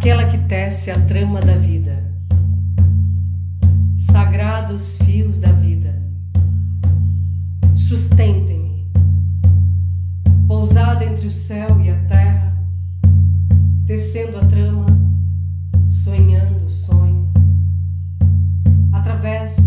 aquela que tece a trama da vida, sagrados fios da vida, sustentem-me, pousada entre o céu e a terra, tecendo a trama, sonhando o sonho, através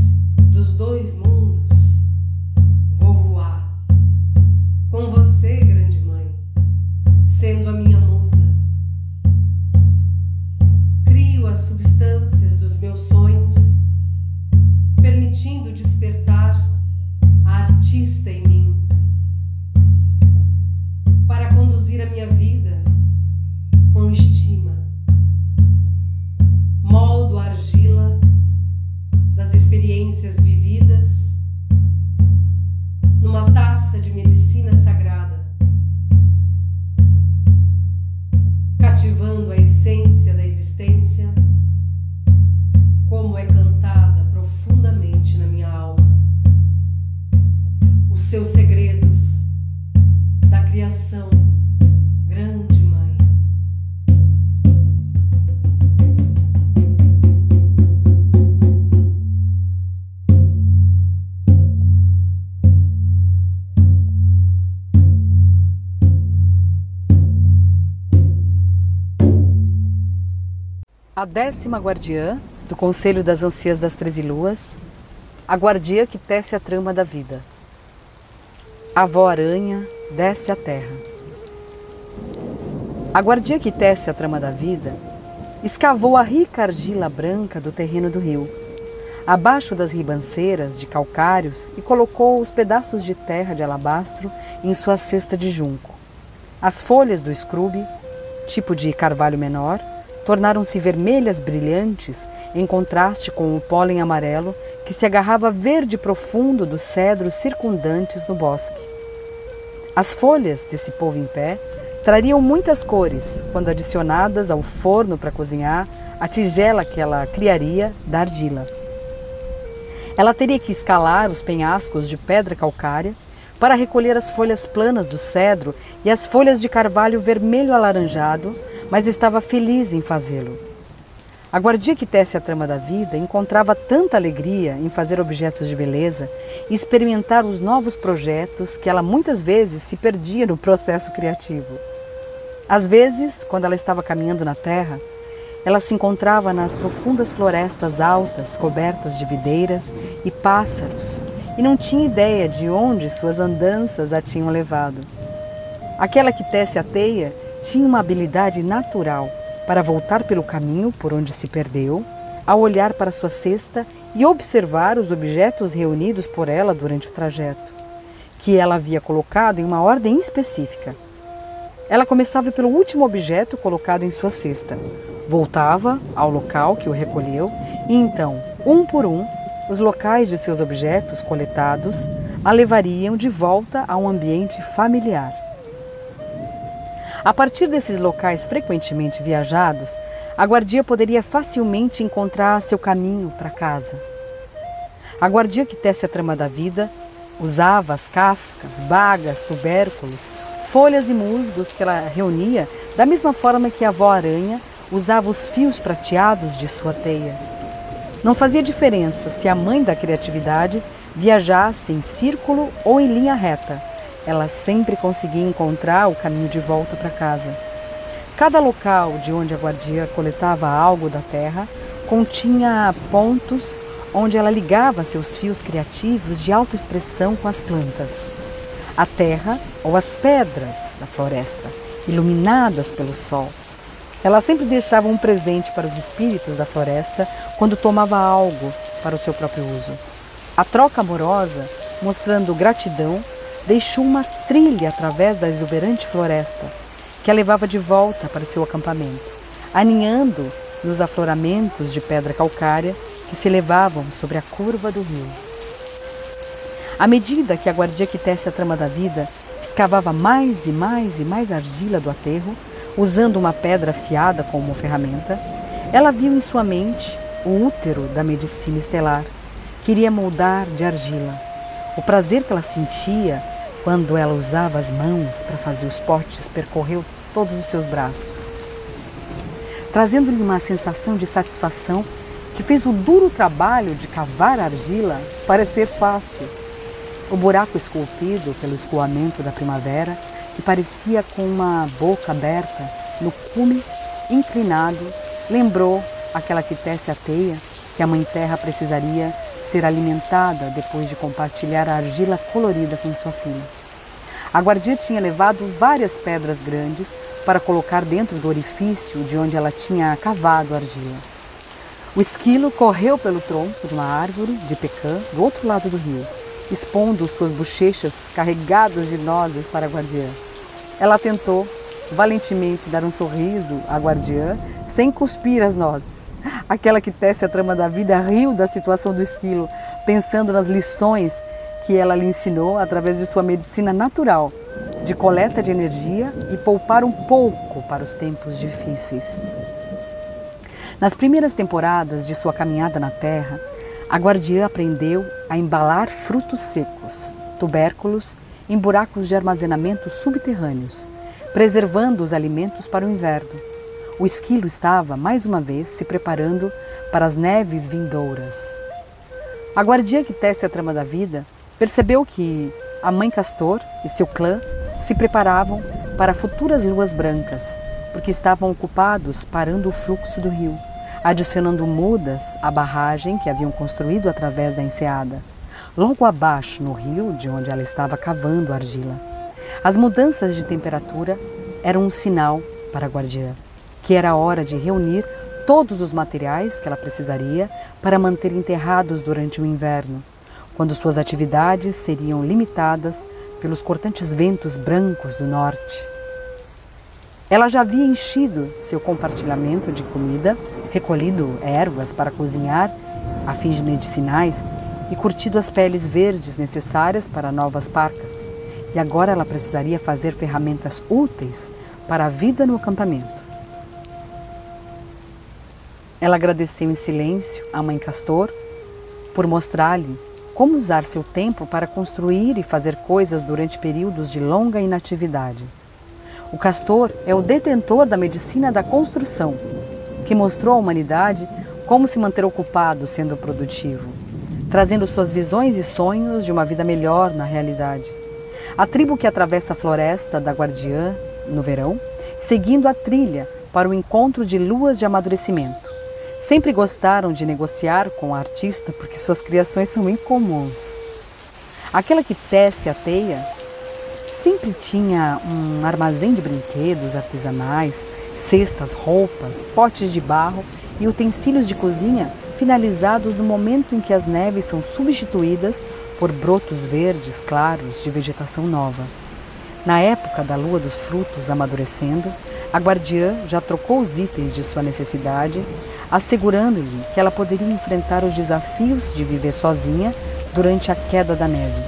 seus segredos da criação, grande mãe. A décima guardiã do Conselho das Anciãs das Treze Luas, a guardia que tece a trama da vida. A avó aranha desce à terra. A guardia que tece a trama da vida escavou a rica argila branca do terreno do rio, abaixo das ribanceiras de calcários e colocou os pedaços de terra de alabastro em sua cesta de junco. As folhas do escrube, tipo de carvalho menor, tornaram-se vermelhas brilhantes em contraste com o pólen amarelo que se agarrava verde profundo dos cedros circundantes no bosque. As folhas desse povo em pé trariam muitas cores quando adicionadas ao forno para cozinhar a tigela que ela criaria da argila. Ela teria que escalar os penhascos de pedra calcária para recolher as folhas planas do cedro e as folhas de carvalho vermelho alaranjado mas estava feliz em fazê-lo. A guardia que tece a trama da vida encontrava tanta alegria em fazer objetos de beleza e experimentar os novos projetos que ela muitas vezes se perdia no processo criativo. Às vezes, quando ela estava caminhando na terra, ela se encontrava nas profundas florestas altas, cobertas de videiras e pássaros, e não tinha ideia de onde suas andanças a tinham levado. Aquela que tece a teia tinha uma habilidade natural para voltar pelo caminho por onde se perdeu, ao olhar para sua cesta e observar os objetos reunidos por ela durante o trajeto, que ela havia colocado em uma ordem específica. Ela começava pelo último objeto colocado em sua cesta, voltava ao local que o recolheu e então, um por um, os locais de seus objetos coletados a levariam de volta a um ambiente familiar. A partir desses locais frequentemente viajados, a guardia poderia facilmente encontrar seu caminho para casa. A guardia que tece a trama da vida usava as cascas, bagas, tubérculos, folhas e musgos que ela reunia da mesma forma que a avó aranha usava os fios prateados de sua teia. Não fazia diferença se a mãe da criatividade viajasse em círculo ou em linha reta ela sempre conseguia encontrar o caminho de volta para casa. Cada local de onde a guardia coletava algo da terra continha pontos onde ela ligava seus fios criativos de autoexpressão com as plantas. A terra ou as pedras da floresta, iluminadas pelo sol. Ela sempre deixava um presente para os espíritos da floresta quando tomava algo para o seu próprio uso. A troca amorosa, mostrando gratidão deixou uma trilha através da exuberante floresta, que a levava de volta para seu acampamento, aninhando nos afloramentos de pedra calcária que se elevavam sobre a curva do rio. À medida que a guardia que tece a trama da vida escavava mais e mais e mais argila do aterro, usando uma pedra afiada como ferramenta, ela viu em sua mente o útero da medicina estelar. Queria moldar de argila. O prazer que ela sentia quando ela usava as mãos para fazer os potes, percorreu todos os seus braços. trazendo-lhe uma sensação de satisfação que fez o duro trabalho de cavar a argila parecer fácil. O buraco esculpido pelo escoamento da primavera, que parecia com uma boca aberta no cume inclinado, lembrou aquela que tece a teia que a Mãe Terra precisaria ser alimentada depois de compartilhar a argila colorida com sua filha. A guardia tinha levado várias pedras grandes para colocar dentro do orifício de onde ela tinha cavado a argila. O esquilo correu pelo tronco de uma árvore de pecã do outro lado do rio, expondo suas bochechas carregadas de nozes para a guardiã. Ela tentou valentemente dar um sorriso à guardiã sem cuspir as nozes. Aquela que tece a trama da vida riu da situação do esquilo, pensando nas lições que ela lhe ensinou através de sua medicina natural, de coleta de energia e poupar um pouco para os tempos difíceis. Nas primeiras temporadas de sua caminhada na Terra, a guardiã aprendeu a embalar frutos secos, tubérculos, em buracos de armazenamento subterrâneos, preservando os alimentos para o inverno. O esquilo estava, mais uma vez, se preparando para as neves vindouras. A guardiã que tece a trama da vida percebeu que a mãe Castor e seu clã se preparavam para futuras luas brancas, porque estavam ocupados parando o fluxo do rio, adicionando mudas à barragem que haviam construído através da enseada, logo abaixo no rio de onde ela estava cavando argila. As mudanças de temperatura eram um sinal para a guardiã que era hora de reunir todos os materiais que ela precisaria para manter enterrados durante o inverno, quando suas atividades seriam limitadas pelos cortantes ventos brancos do norte. Ela já havia enchido seu compartilhamento de comida, recolhido ervas para cozinhar a fins medicinais e curtido as peles verdes necessárias para novas parcas. E agora ela precisaria fazer ferramentas úteis para a vida no acampamento. Ela agradeceu em silêncio à mãe Castor por mostrar-lhe como usar seu tempo para construir e fazer coisas durante períodos de longa inatividade. O castor é o detentor da medicina da construção, que mostrou à humanidade como se manter ocupado sendo produtivo, trazendo suas visões e sonhos de uma vida melhor na realidade. A tribo que atravessa a floresta da Guardiã no verão, seguindo a trilha para o encontro de luas de amadurecimento. Sempre gostaram de negociar com o artista porque suas criações são incomuns. Aquela que tece a teia sempre tinha um armazém de brinquedos artesanais, cestas, roupas, potes de barro e utensílios de cozinha finalizados no momento em que as neves são substituídas por brotos verdes claros de vegetação nova. Na época da lua dos frutos amadurecendo, a guardiã já trocou os itens de sua necessidade, assegurando-lhe que ela poderia enfrentar os desafios de viver sozinha durante a queda da neve.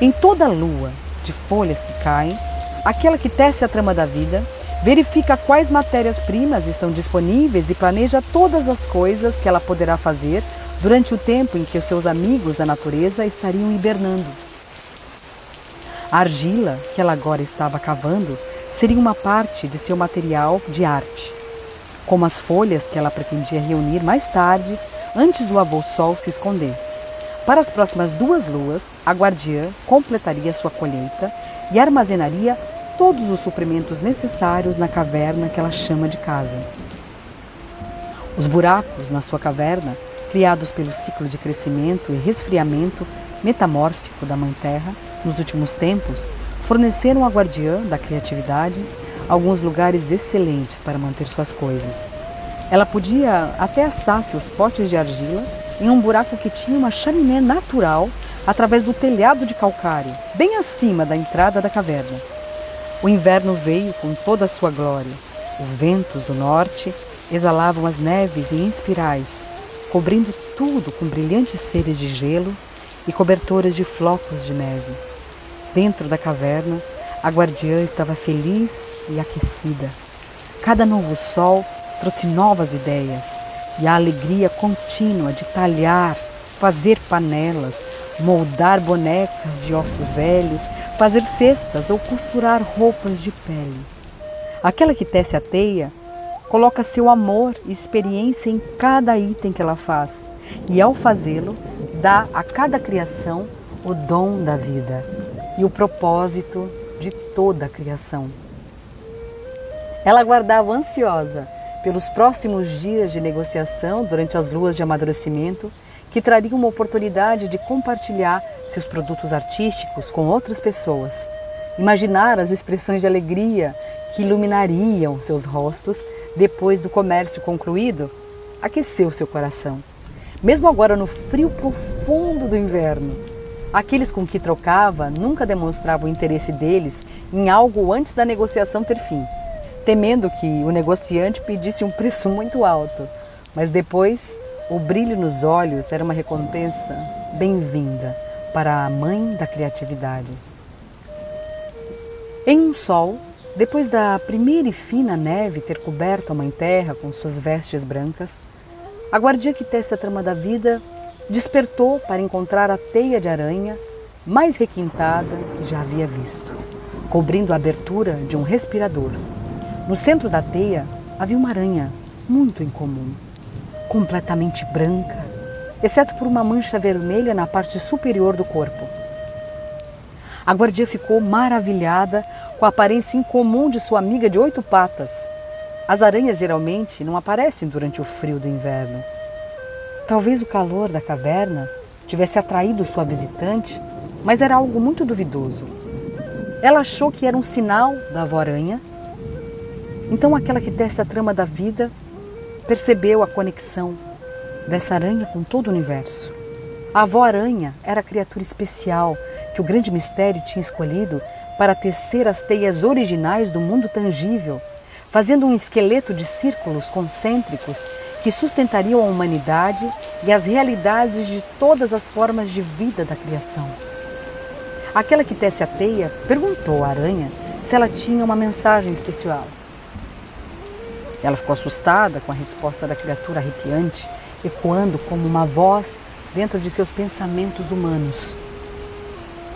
Em toda a lua de folhas que caem, aquela que tece a trama da vida verifica quais matérias-primas estão disponíveis e planeja todas as coisas que ela poderá fazer durante o tempo em que os seus amigos da natureza estariam hibernando. A argila que ela agora estava cavando seria uma parte de seu material de arte, como as folhas que ela pretendia reunir mais tarde, antes do avô Sol se esconder. Para as próximas duas luas, a guardiã completaria sua colheita e armazenaria todos os suprimentos necessários na caverna que ela chama de casa. Os buracos na sua caverna, criados pelo ciclo de crescimento e resfriamento metamórfico da Mãe Terra, nos últimos tempos, forneceram à guardiã da criatividade alguns lugares excelentes para manter suas coisas. Ela podia até assar seus potes de argila em um buraco que tinha uma chaminé natural através do telhado de calcário, bem acima da entrada da caverna. O inverno veio com toda a sua glória. Os ventos do norte exalavam as neves em espirais, cobrindo tudo com brilhantes seres de gelo e cobertores de flocos de neve. Dentro da caverna, a guardiã estava feliz e aquecida. Cada novo sol trouxe novas ideias e a alegria contínua de talhar, fazer panelas, moldar bonecas de ossos velhos, fazer cestas ou costurar roupas de pele. Aquela que tece a teia coloca seu amor e experiência em cada item que ela faz e, ao fazê-lo, dá a cada criação o dom da vida e o propósito de toda a criação. Ela aguardava ansiosa pelos próximos dias de negociação durante as luas de amadurecimento que trariam uma oportunidade de compartilhar seus produtos artísticos com outras pessoas. Imaginar as expressões de alegria que iluminariam seus rostos depois do comércio concluído aqueceu seu coração. Mesmo agora no frio profundo do inverno, aqueles com que trocava nunca demonstravam o interesse deles em algo antes da negociação ter fim, temendo que o negociante pedisse um preço muito alto. Mas depois, o brilho nos olhos era uma recompensa bem-vinda para a mãe da criatividade. Em um sol, depois da primeira e fina neve ter coberto a mãe terra com suas vestes brancas, a guardia que tece a trama da vida despertou para encontrar a teia de aranha mais requintada que já havia visto, cobrindo a abertura de um respirador. No centro da teia havia uma aranha muito incomum, completamente branca, exceto por uma mancha vermelha na parte superior do corpo. A guardia ficou maravilhada com a aparência incomum de sua amiga de oito patas. As aranhas geralmente não aparecem durante o frio do inverno. Talvez o calor da caverna tivesse atraído sua visitante, mas era algo muito duvidoso. Ela achou que era um sinal da avó-aranha. Então, aquela que tece a trama da vida percebeu a conexão dessa aranha com todo o universo. A avó-aranha era a criatura especial que o grande mistério tinha escolhido para tecer as teias originais do mundo tangível, fazendo um esqueleto de círculos concêntricos que sustentariam a humanidade e as realidades de todas as formas de vida da criação. Aquela que tece a teia perguntou à aranha se ela tinha uma mensagem especial. Ela ficou assustada com a resposta da criatura arrepiante, ecoando como uma voz dentro de seus pensamentos humanos.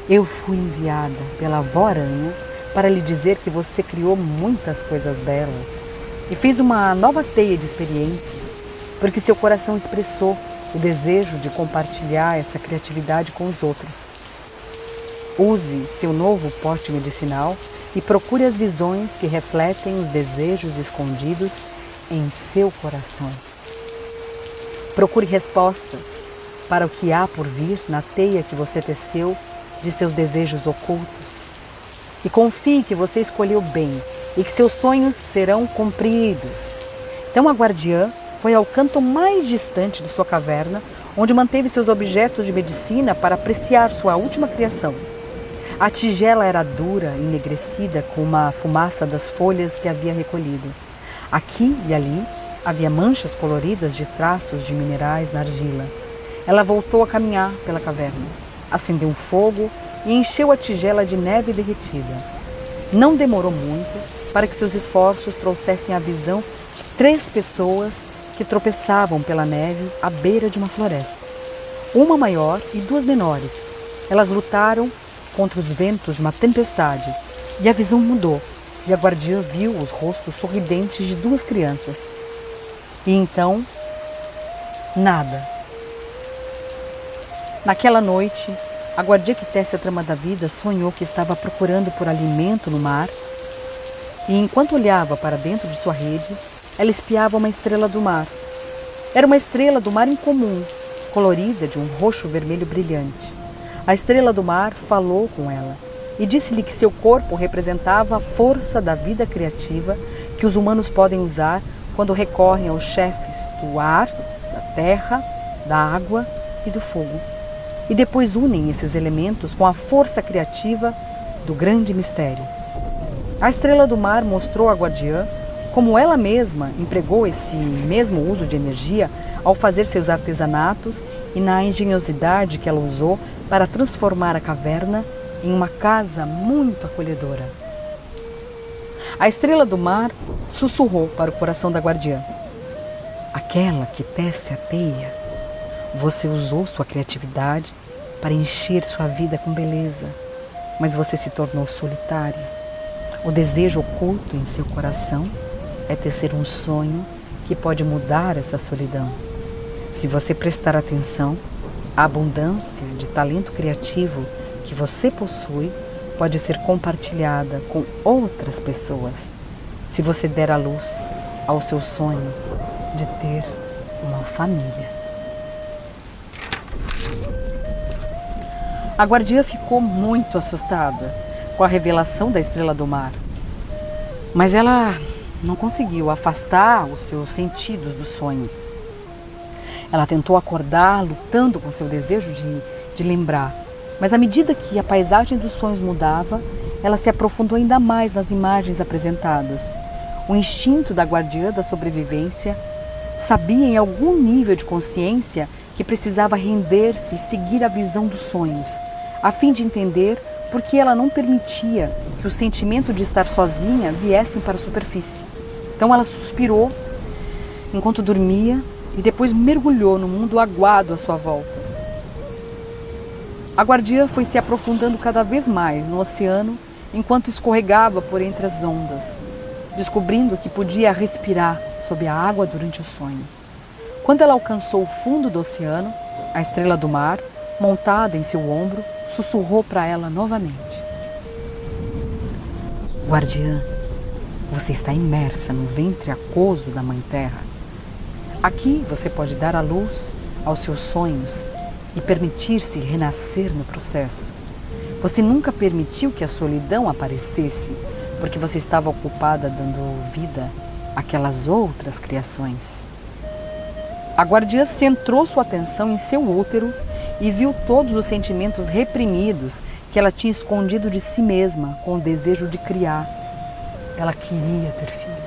Eu fui enviada pela avó aranha para lhe dizer que você criou muitas coisas belas e fez uma nova teia de experiências, porque seu coração expressou o desejo de compartilhar essa criatividade com os outros. Use seu novo pote medicinal e procure as visões que refletem os desejos escondidos em seu coração. Procure respostas para o que há por vir na teia que você teceu de seus desejos ocultos. E confie que você escolheu bem e que seus sonhos serão cumpridos. Então a guardiã foi ao canto mais distante de sua caverna, onde manteve seus objetos de medicina para apreciar sua última criação. A tigela era dura enegrecida com uma fumaça das folhas que havia recolhido. Aqui e ali havia manchas coloridas de traços de minerais na argila. Ela voltou a caminhar pela caverna acendeu um fogo e encheu a tigela de neve derretida. Não demorou muito para que seus esforços trouxessem a visão de três pessoas que tropeçavam pela neve à beira de uma floresta. Uma maior e duas menores. Elas lutaram contra os ventos uma tempestade e a visão mudou e a guardiã viu os rostos sorridentes de duas crianças. E então, nada Naquela noite, a guardia que tece a trama da vida sonhou que estava procurando por alimento no mar e, enquanto olhava para dentro de sua rede, ela espiava uma estrela do mar. Era uma estrela do mar incomum, colorida de um roxo-vermelho brilhante. A estrela do mar falou com ela e disse-lhe que seu corpo representava a força da vida criativa que os humanos podem usar quando recorrem aos chefes do ar, da terra, da água e do fogo e depois unem esses elementos com a força criativa do grande mistério. A estrela do mar mostrou à guardiã como ela mesma empregou esse mesmo uso de energia ao fazer seus artesanatos e na engenhosidade que ela usou para transformar a caverna em uma casa muito acolhedora. A estrela do mar sussurrou para o coração da guardiã: Aquela que tece a teia você usou sua criatividade para encher sua vida com beleza, mas você se tornou solitária. O desejo oculto em seu coração é tecer um sonho que pode mudar essa solidão. Se você prestar atenção, a abundância de talento criativo que você possui pode ser compartilhada com outras pessoas. Se você der a luz ao seu sonho de ter uma família. A guardiã ficou muito assustada com a revelação da estrela do mar, mas ela não conseguiu afastar os seus sentidos do sonho. Ela tentou acordar, lutando com seu desejo de, de lembrar, mas à medida que a paisagem dos sonhos mudava, ela se aprofundou ainda mais nas imagens apresentadas. O instinto da guardiã da sobrevivência sabia em algum nível de consciência que precisava render-se e seguir a visão dos sonhos, a fim de entender por que ela não permitia que o sentimento de estar sozinha viessem para a superfície. Então ela suspirou enquanto dormia e depois mergulhou no mundo aguado à sua volta. A guardiã foi se aprofundando cada vez mais no oceano enquanto escorregava por entre as ondas, descobrindo que podia respirar sob a água durante o sonho. Quando ela alcançou o fundo do oceano, a estrela do mar, montada em seu ombro, sussurrou para ela novamente: Guardiã, você está imersa no ventre aquoso da Mãe Terra. Aqui você pode dar a luz aos seus sonhos e permitir-se renascer no processo. Você nunca permitiu que a solidão aparecesse porque você estava ocupada dando vida àquelas outras criações. A guardiã centrou sua atenção em seu útero e viu todos os sentimentos reprimidos que ela tinha escondido de si mesma com o desejo de criar. Ela queria ter filhos.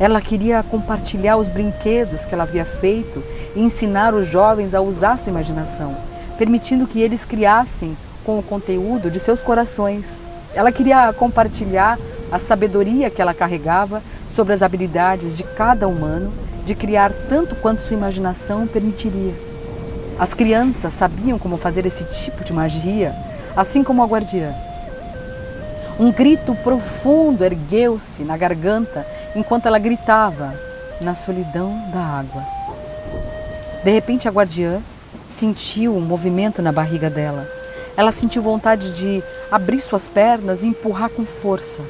Ela queria compartilhar os brinquedos que ela havia feito e ensinar os jovens a usar sua imaginação, permitindo que eles criassem com o conteúdo de seus corações. Ela queria compartilhar a sabedoria que ela carregava sobre as habilidades de cada humano de criar tanto quanto sua imaginação permitiria. As crianças sabiam como fazer esse tipo de magia, assim como a guardiã. Um grito profundo ergueu-se na garganta enquanto ela gritava na solidão da água. De repente, a guardiã sentiu um movimento na barriga dela. Ela sentiu vontade de abrir suas pernas e empurrar com força.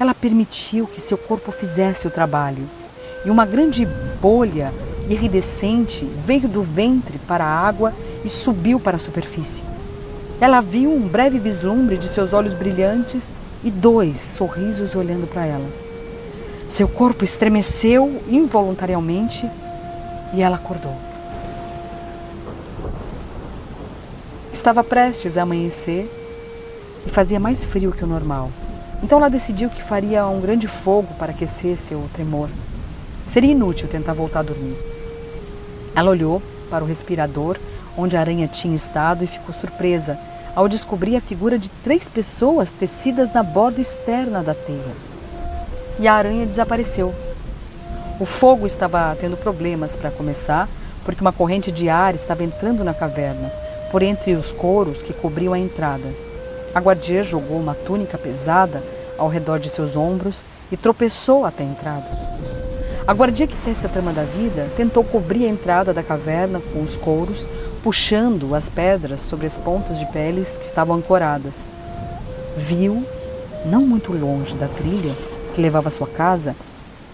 Ela permitiu que seu corpo fizesse o trabalho e uma grande bolha iridescente veio do ventre para a água e subiu para a superfície. Ela viu um breve vislumbre de seus olhos brilhantes e dois sorrisos olhando para ela. Seu corpo estremeceu involuntariamente e ela acordou. Estava prestes a amanhecer e fazia mais frio que o normal. Então ela decidiu que faria um grande fogo para aquecer seu tremor. Seria inútil tentar voltar a dormir. Ela olhou para o respirador onde a aranha tinha estado e ficou surpresa ao descobrir a figura de três pessoas tecidas na borda externa da teia. E a aranha desapareceu. O fogo estava tendo problemas para começar, porque uma corrente de ar estava entrando na caverna, por entre os coros que cobriam a entrada. A guardiã jogou uma túnica pesada ao redor de seus ombros e tropeçou até a entrada. A guardia que tece a trama da vida tentou cobrir a entrada da caverna com os couros, puxando as pedras sobre as pontas de peles que estavam ancoradas. Viu, não muito longe da trilha que levava à sua casa,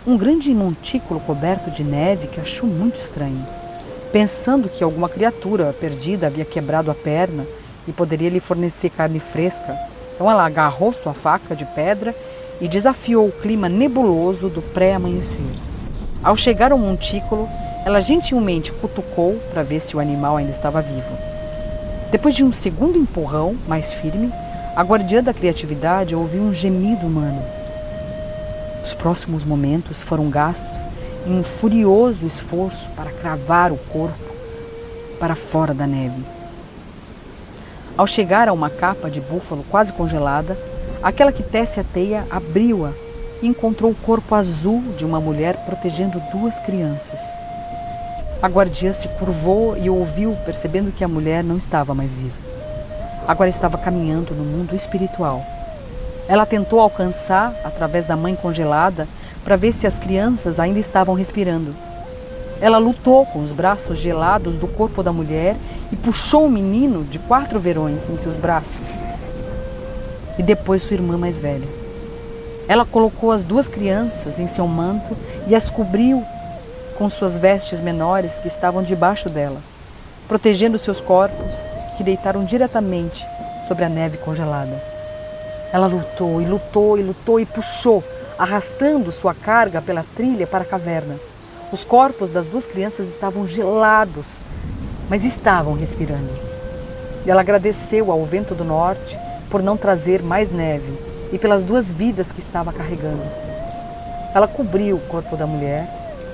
um grande montículo coberto de neve que achou muito estranho. Pensando que alguma criatura perdida havia quebrado a perna e poderia lhe fornecer carne fresca, então ela agarrou sua faca de pedra e desafiou o clima nebuloso do pré-amanhecer. Ao chegar ao montículo, ela gentilmente cutucou para ver se o animal ainda estava vivo. Depois de um segundo empurrão mais firme, a guardiã da criatividade ouviu um gemido humano. Os próximos momentos foram gastos em um furioso esforço para cravar o corpo para fora da neve. Ao chegar a uma capa de búfalo quase congelada, aquela que tece a teia abriu-a e encontrou o corpo azul de uma mulher protegendo duas crianças. A guardiã se curvou e ouviu, percebendo que a mulher não estava mais viva. Agora estava caminhando no mundo espiritual. Ela tentou alcançar, através da mãe congelada, para ver se as crianças ainda estavam respirando. Ela lutou com os braços gelados do corpo da mulher e puxou o menino de quatro verões em seus braços. E depois sua irmã mais velha. Ela colocou as duas crianças em seu manto e as cobriu com suas vestes menores que estavam debaixo dela, protegendo seus corpos que deitaram diretamente sobre a neve congelada. Ela lutou e lutou e lutou e puxou, arrastando sua carga pela trilha para a caverna. Os corpos das duas crianças estavam gelados, mas estavam respirando. Ela agradeceu ao vento do norte por não trazer mais neve e pelas duas vidas que estava carregando. Ela cobriu o corpo da mulher,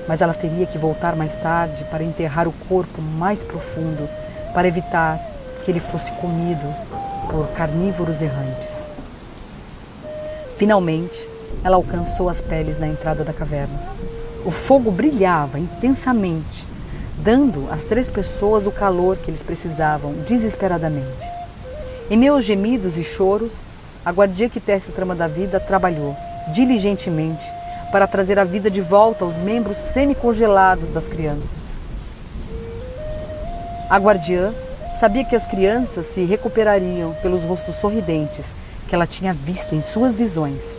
mas ela teria que voltar mais tarde para enterrar o corpo mais profundo, para evitar que ele fosse comido por carnívoros errantes. Finalmente, ela alcançou as peles na entrada da caverna. O fogo brilhava intensamente, dando às três pessoas o calor que eles precisavam desesperadamente. Em meus gemidos e choros, a guardia que tece a trama da vida trabalhou diligentemente para trazer a vida de volta aos membros semicongelados das crianças. A guardiã sabia que as crianças se recuperariam pelos rostos sorridentes que ela tinha visto em suas visões,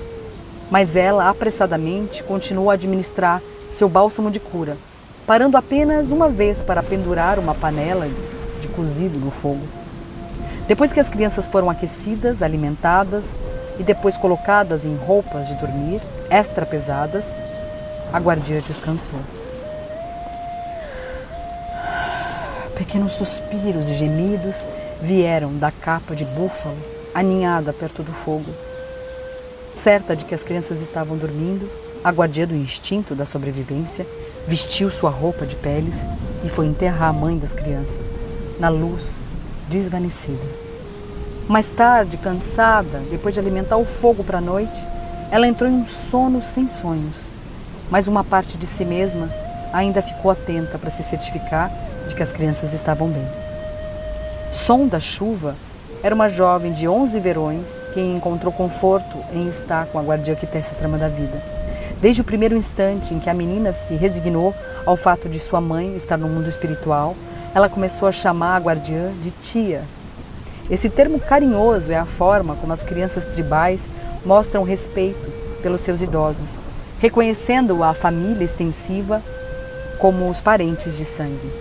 mas ela apressadamente continuou a administrar seu bálsamo de cura, parando apenas uma vez para pendurar uma panela de cozido no fogo. Depois que as crianças foram aquecidas, alimentadas e depois colocadas em roupas de dormir extra pesadas, a guardia descansou. Pequenos suspiros e gemidos vieram da capa de búfalo aninhada perto do fogo. Certa de que as crianças estavam dormindo, a guardia do instinto da sobrevivência vestiu sua roupa de peles e foi enterrar a mãe das crianças, na luz desvanecida. Mais tarde, cansada, depois de alimentar o fogo para a noite, ela entrou em um sono sem sonhos, mas uma parte de si mesma ainda ficou atenta para se certificar de que as crianças estavam bem. Som da chuva era uma jovem de 11 verões que encontrou conforto em estar com a guardiã que tece a trama da vida. Desde o primeiro instante em que a menina se resignou ao fato de sua mãe estar no mundo espiritual, ela começou a chamar a guardiã de tia. Esse termo carinhoso é a forma como as crianças tribais mostram respeito pelos seus idosos, reconhecendo a família extensiva como os parentes de sangue.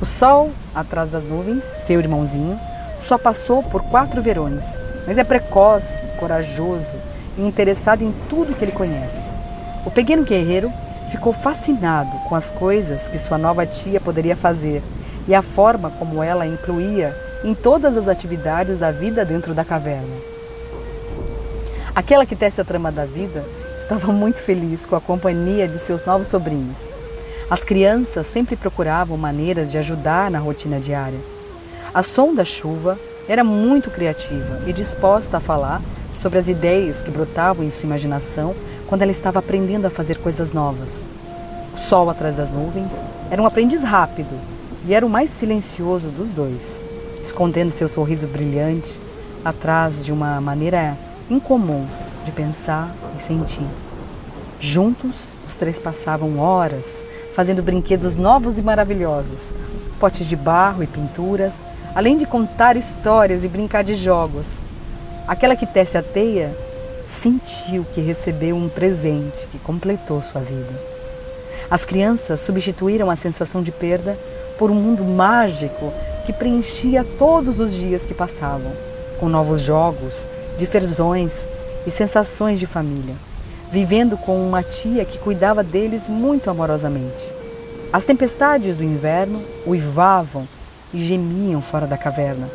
O sol, atrás das nuvens, seu irmãozinho, só passou por quatro verões, mas é precoce, corajoso e interessado em tudo que ele conhece. O pequeno guerreiro ficou fascinado com as coisas que sua nova tia poderia fazer e a forma como ela incluía em todas as atividades da vida dentro da caverna. Aquela que tece a trama da vida estava muito feliz com a companhia de seus novos sobrinhos. As crianças sempre procuravam maneiras de ajudar na rotina diária. A som da chuva era muito criativa e disposta a falar sobre as ideias que brotavam em sua imaginação quando ela estava aprendendo a fazer coisas novas. O sol atrás das nuvens era um aprendiz rápido e era o mais silencioso dos dois, escondendo seu sorriso brilhante atrás de uma maneira incomum de pensar e sentir. Juntos, os três passavam horas fazendo brinquedos novos e maravilhosos, potes de barro e pinturas, além de contar histórias e brincar de jogos. Aquela que tece a teia sentiu que recebeu um presente que completou sua vida. As crianças substituíram a sensação de perda por um mundo mágico que preenchia todos os dias que passavam, com novos jogos, diversões e sensações de família, vivendo com uma tia que cuidava deles muito amorosamente. As tempestades do inverno uivavam e gemiam fora da caverna,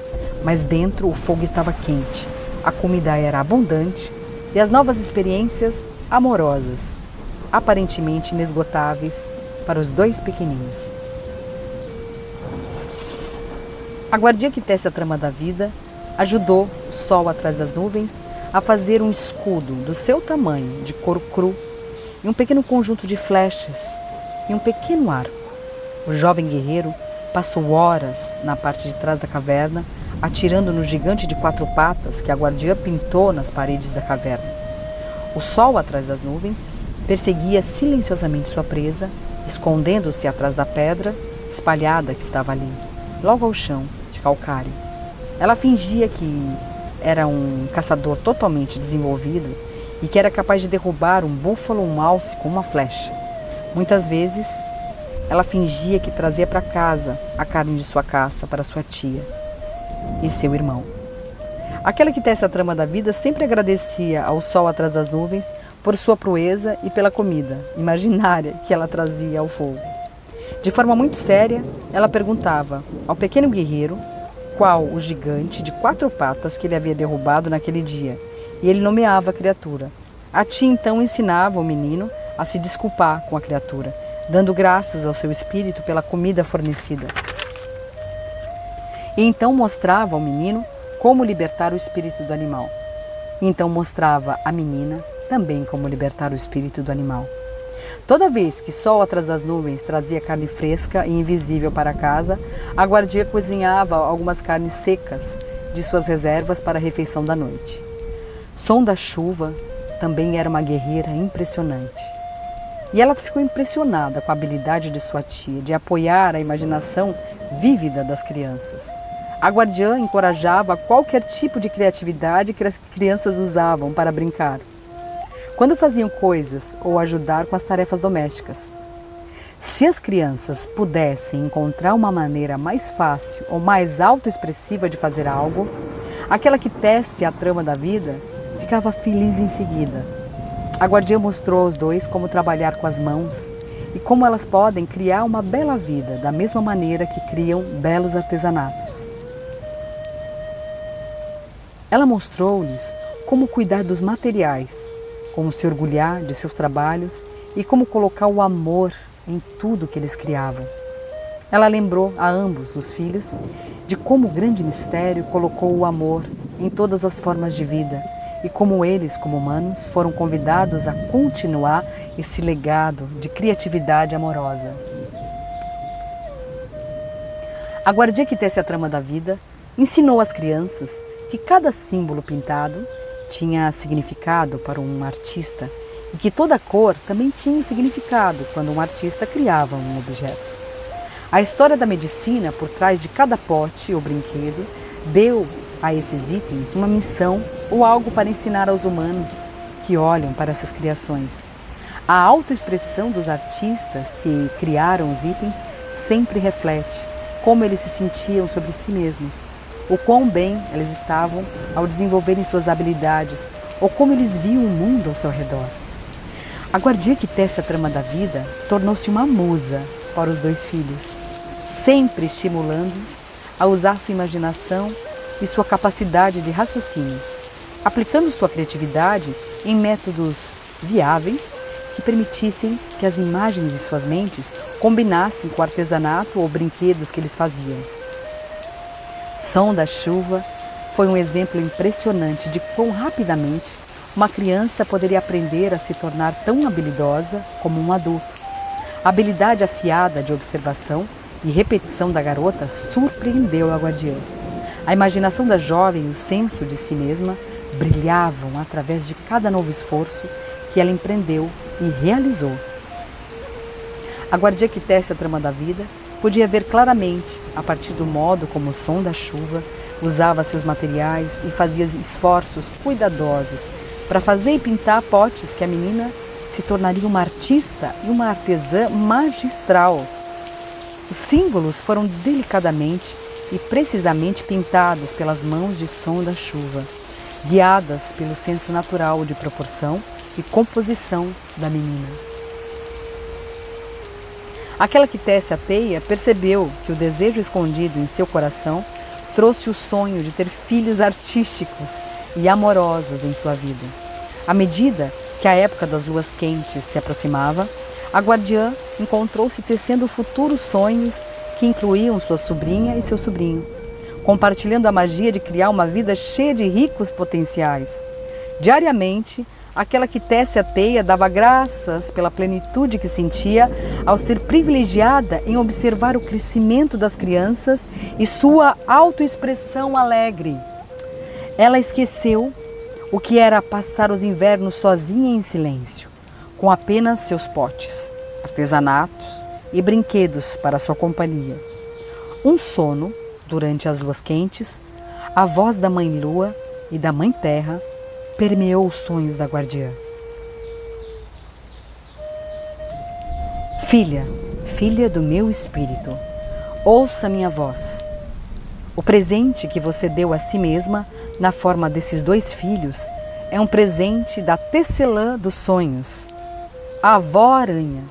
mas dentro o fogo estava quente a comida era abundante e as novas experiências amorosas, aparentemente inesgotáveis para os dois pequeninos. A guardia que tece a trama da vida ajudou o sol atrás das nuvens a fazer um escudo do seu tamanho, de couro cru, e um pequeno conjunto de flechas e um pequeno arco. O jovem guerreiro passou horas na parte de trás da caverna atirando no gigante de quatro patas que a guardiã pintou nas paredes da caverna. O sol atrás das nuvens perseguia silenciosamente sua presa, escondendo-se atrás da pedra espalhada que estava ali, logo ao chão, de calcário. Ela fingia que era um caçador totalmente desenvolvido e que era capaz de derrubar um búfalo ou um alce com uma flecha. Muitas vezes, ela fingia que trazia para casa a carne de sua caça para sua tia e seu irmão. Aquela que tece a trama da vida sempre agradecia ao sol atrás das nuvens por sua proeza e pela comida imaginária que ela trazia ao fogo. De forma muito séria, ela perguntava ao pequeno guerreiro qual o gigante de quatro patas que ele havia derrubado naquele dia, e ele nomeava a criatura. A tia então ensinava o menino a se desculpar com a criatura, dando graças ao seu espírito pela comida fornecida. E então mostrava ao menino como libertar o espírito do animal. E então mostrava à menina também como libertar o espírito do animal. Toda vez que sol atrás das nuvens trazia carne fresca e invisível para casa, a guardia cozinhava algumas carnes secas de suas reservas para a refeição da noite. Som da chuva também era uma guerreira impressionante. E ela ficou impressionada com a habilidade de sua tia de apoiar a imaginação vívida das crianças. A guardiã encorajava qualquer tipo de criatividade que as crianças usavam para brincar. Quando faziam coisas ou ajudar com as tarefas domésticas. Se as crianças pudessem encontrar uma maneira mais fácil ou mais autoexpressiva de fazer algo, aquela que tece a trama da vida ficava feliz em seguida. A guardiã mostrou aos dois como trabalhar com as mãos e como elas podem criar uma bela vida da mesma maneira que criam belos artesanatos. Ela mostrou-lhes como cuidar dos materiais, como se orgulhar de seus trabalhos e como colocar o amor em tudo que eles criavam. Ela lembrou a ambos os filhos de como o grande mistério colocou o amor em todas as formas de vida e como eles, como humanos, foram convidados a continuar esse legado de criatividade amorosa. A guardia que tece a trama da vida ensinou às crianças que cada símbolo pintado tinha significado para um artista e que toda cor também tinha significado quando um artista criava um objeto. A história da medicina por trás de cada pote ou brinquedo deu a esses itens uma missão ou algo para ensinar aos humanos que olham para essas criações. A autoexpressão dos artistas que criaram os itens sempre reflete como eles se sentiam sobre si mesmos o quão bem eles estavam ao desenvolverem suas habilidades ou como eles viam o mundo ao seu redor. A guardia que tece a trama da vida tornou-se uma musa para os dois filhos, sempre estimulando-os a usar sua imaginação e sua capacidade de raciocínio, aplicando sua criatividade em métodos viáveis que permitissem que as imagens de suas mentes combinassem com o artesanato ou brinquedos que eles faziam. Som da chuva foi um exemplo impressionante de quão rapidamente uma criança poderia aprender a se tornar tão habilidosa como um adulto. A habilidade afiada de observação e repetição da garota surpreendeu a guardiã. A imaginação da jovem e o senso de si mesma brilhavam através de cada novo esforço que ela empreendeu e realizou. A guardia que tece a trama da vida Podia ver claramente, a partir do modo como o som da chuva usava seus materiais e fazia esforços cuidadosos para fazer e pintar potes que a menina se tornaria uma artista e uma artesã magistral. Os símbolos foram delicadamente e precisamente pintados pelas mãos de som da chuva, guiadas pelo senso natural de proporção e composição da menina. Aquela que tece a teia percebeu que o desejo escondido em seu coração trouxe o sonho de ter filhos artísticos e amorosos em sua vida. À medida que a época das luas quentes se aproximava, a guardiã encontrou-se tecendo futuros sonhos que incluíam sua sobrinha e seu sobrinho, compartilhando a magia de criar uma vida cheia de ricos potenciais. Diariamente, Aquela que tece a teia dava graças pela plenitude que sentia ao ser privilegiada em observar o crescimento das crianças e sua autoexpressão alegre. Ela esqueceu o que era passar os invernos sozinha em silêncio, com apenas seus potes, artesanatos e brinquedos para sua companhia. Um sono, durante as luas quentes, a voz da Mãe Lua e da Mãe Terra permeou os sonhos da guardiã. Filha, filha do meu espírito, ouça minha voz. O presente que você deu a si mesma, na forma desses dois filhos, é um presente da tecelã dos sonhos, a avó aranha.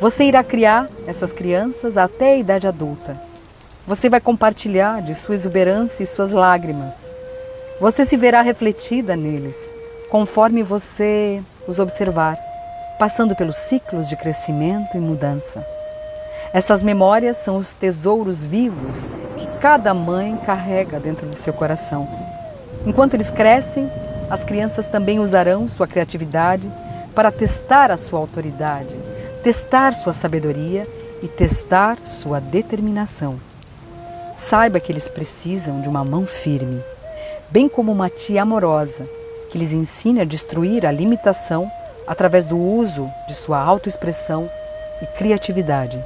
Você irá criar essas crianças até a idade adulta. Você vai compartilhar de sua exuberância e suas lágrimas. Você se verá refletida neles, conforme você os observar passando pelos ciclos de crescimento e mudança. Essas memórias são os tesouros vivos que cada mãe carrega dentro de seu coração. Enquanto eles crescem, as crianças também usarão sua criatividade para testar a sua autoridade, testar sua sabedoria e testar sua determinação. Saiba que eles precisam de uma mão firme, bem como uma tia amorosa que lhes ensine a destruir a limitação através do uso de sua autoexpressão e criatividade.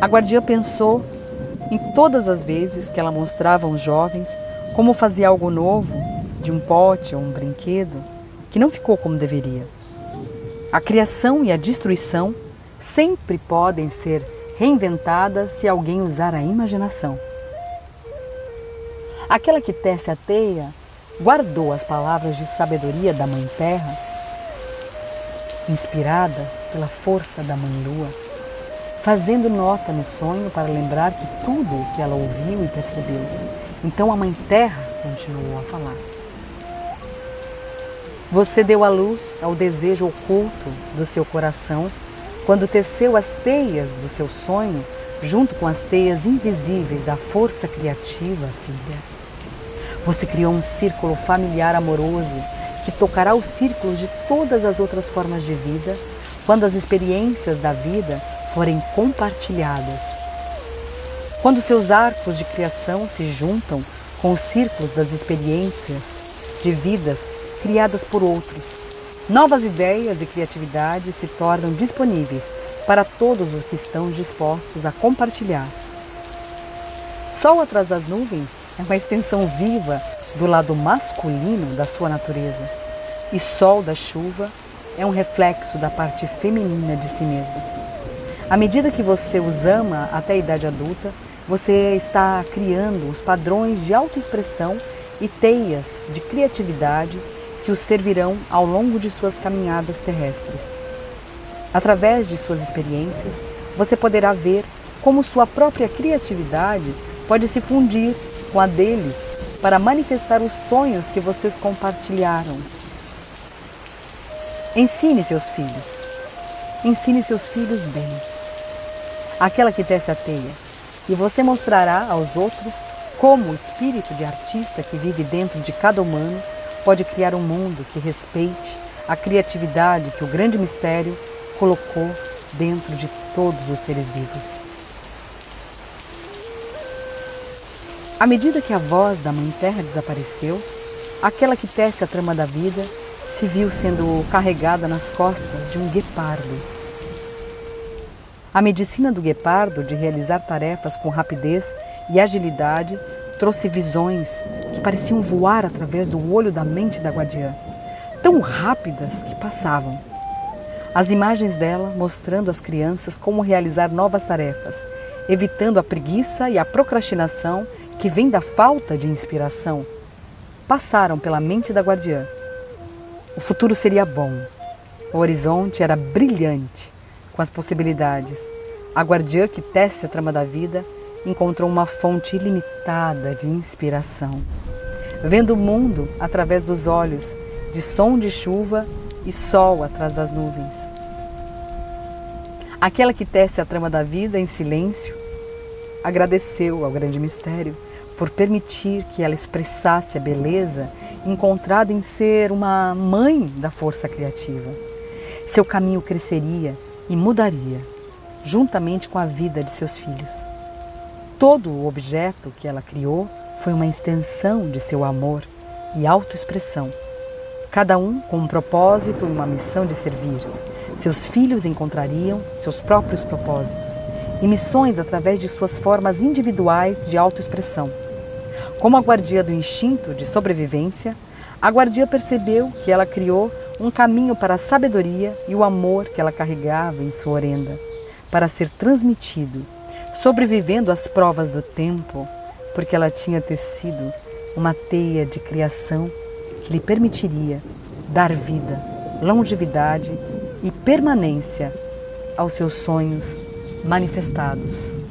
A guardiã pensou em todas as vezes que ela mostrava aos jovens como fazia algo novo de um pote ou um brinquedo que não ficou como deveria. A criação e a destruição sempre podem ser reinventadas se alguém usar a imaginação. Aquela que tece a teia guardou as palavras de sabedoria da Mãe Terra, inspirada pela força da Mãe Lua, fazendo nota no sonho para lembrar que tudo o que ela ouviu e percebeu. Então a Mãe Terra continuou a falar. Você deu a luz ao desejo oculto do seu coração quando teceu as teias do seu sonho junto com as teias invisíveis da força criativa, filha. Você criou um círculo familiar amoroso que tocará os círculos de todas as outras formas de vida quando as experiências da vida forem compartilhadas. Quando seus arcos de criação se juntam com os círculos das experiências de vidas criadas por outros, novas ideias e criatividade se tornam disponíveis para todos os que estão dispostos a compartilhar. Sol atrás das nuvens é uma extensão viva do lado masculino da sua natureza, e Sol da chuva é um reflexo da parte feminina de si mesma. À medida que você os ama até a idade adulta, você está criando os padrões de autoexpressão e teias de criatividade que os servirão ao longo de suas caminhadas terrestres. Através de suas experiências, você poderá ver como sua própria criatividade pode se fundir com a deles para manifestar os sonhos que vocês compartilharam. Ensine seus filhos. Ensine seus filhos bem. Aquela que tece a teia. E você mostrará aos outros como o espírito de artista que vive dentro de cada humano pode criar um mundo que respeite a criatividade que o grande mistério colocou dentro de todos os seres vivos. À medida que a voz da Mãe Terra desapareceu, aquela que tece a trama da vida se viu sendo carregada nas costas de um guepardo. A medicina do guepardo de realizar tarefas com rapidez e agilidade trouxe visões que pareciam voar através do olho da mente da guardiã, tão rápidas que passavam. As imagens dela mostrando às crianças como realizar novas tarefas, evitando a preguiça e a procrastinação que vem da falta de inspiração, passaram pela mente da guardiã. O futuro seria bom. O horizonte era brilhante com as possibilidades. A guardiã que tece a trama da vida encontrou uma fonte ilimitada de inspiração, vendo o mundo através dos olhos de som de chuva e sol atrás das nuvens. Aquela que tece a trama da vida em silêncio agradeceu ao grande mistério por permitir que ela expressasse a beleza encontrada em ser uma mãe da força criativa. Seu caminho cresceria e mudaria, juntamente com a vida de seus filhos. Todo o objeto que ela criou foi uma extensão de seu amor e autoexpressão. cada um com um propósito e uma missão de servir. Seus filhos encontrariam seus próprios propósitos e missões através de suas formas individuais de autoexpressão. Como a guardia do instinto de sobrevivência, a guardia percebeu que ela criou um caminho para a sabedoria e o amor que ela carregava em sua orenda, para ser transmitido, sobrevivendo às provas do tempo, porque ela tinha tecido uma teia de criação que lhe permitiria dar vida, longevidade e permanência aos seus sonhos manifestados.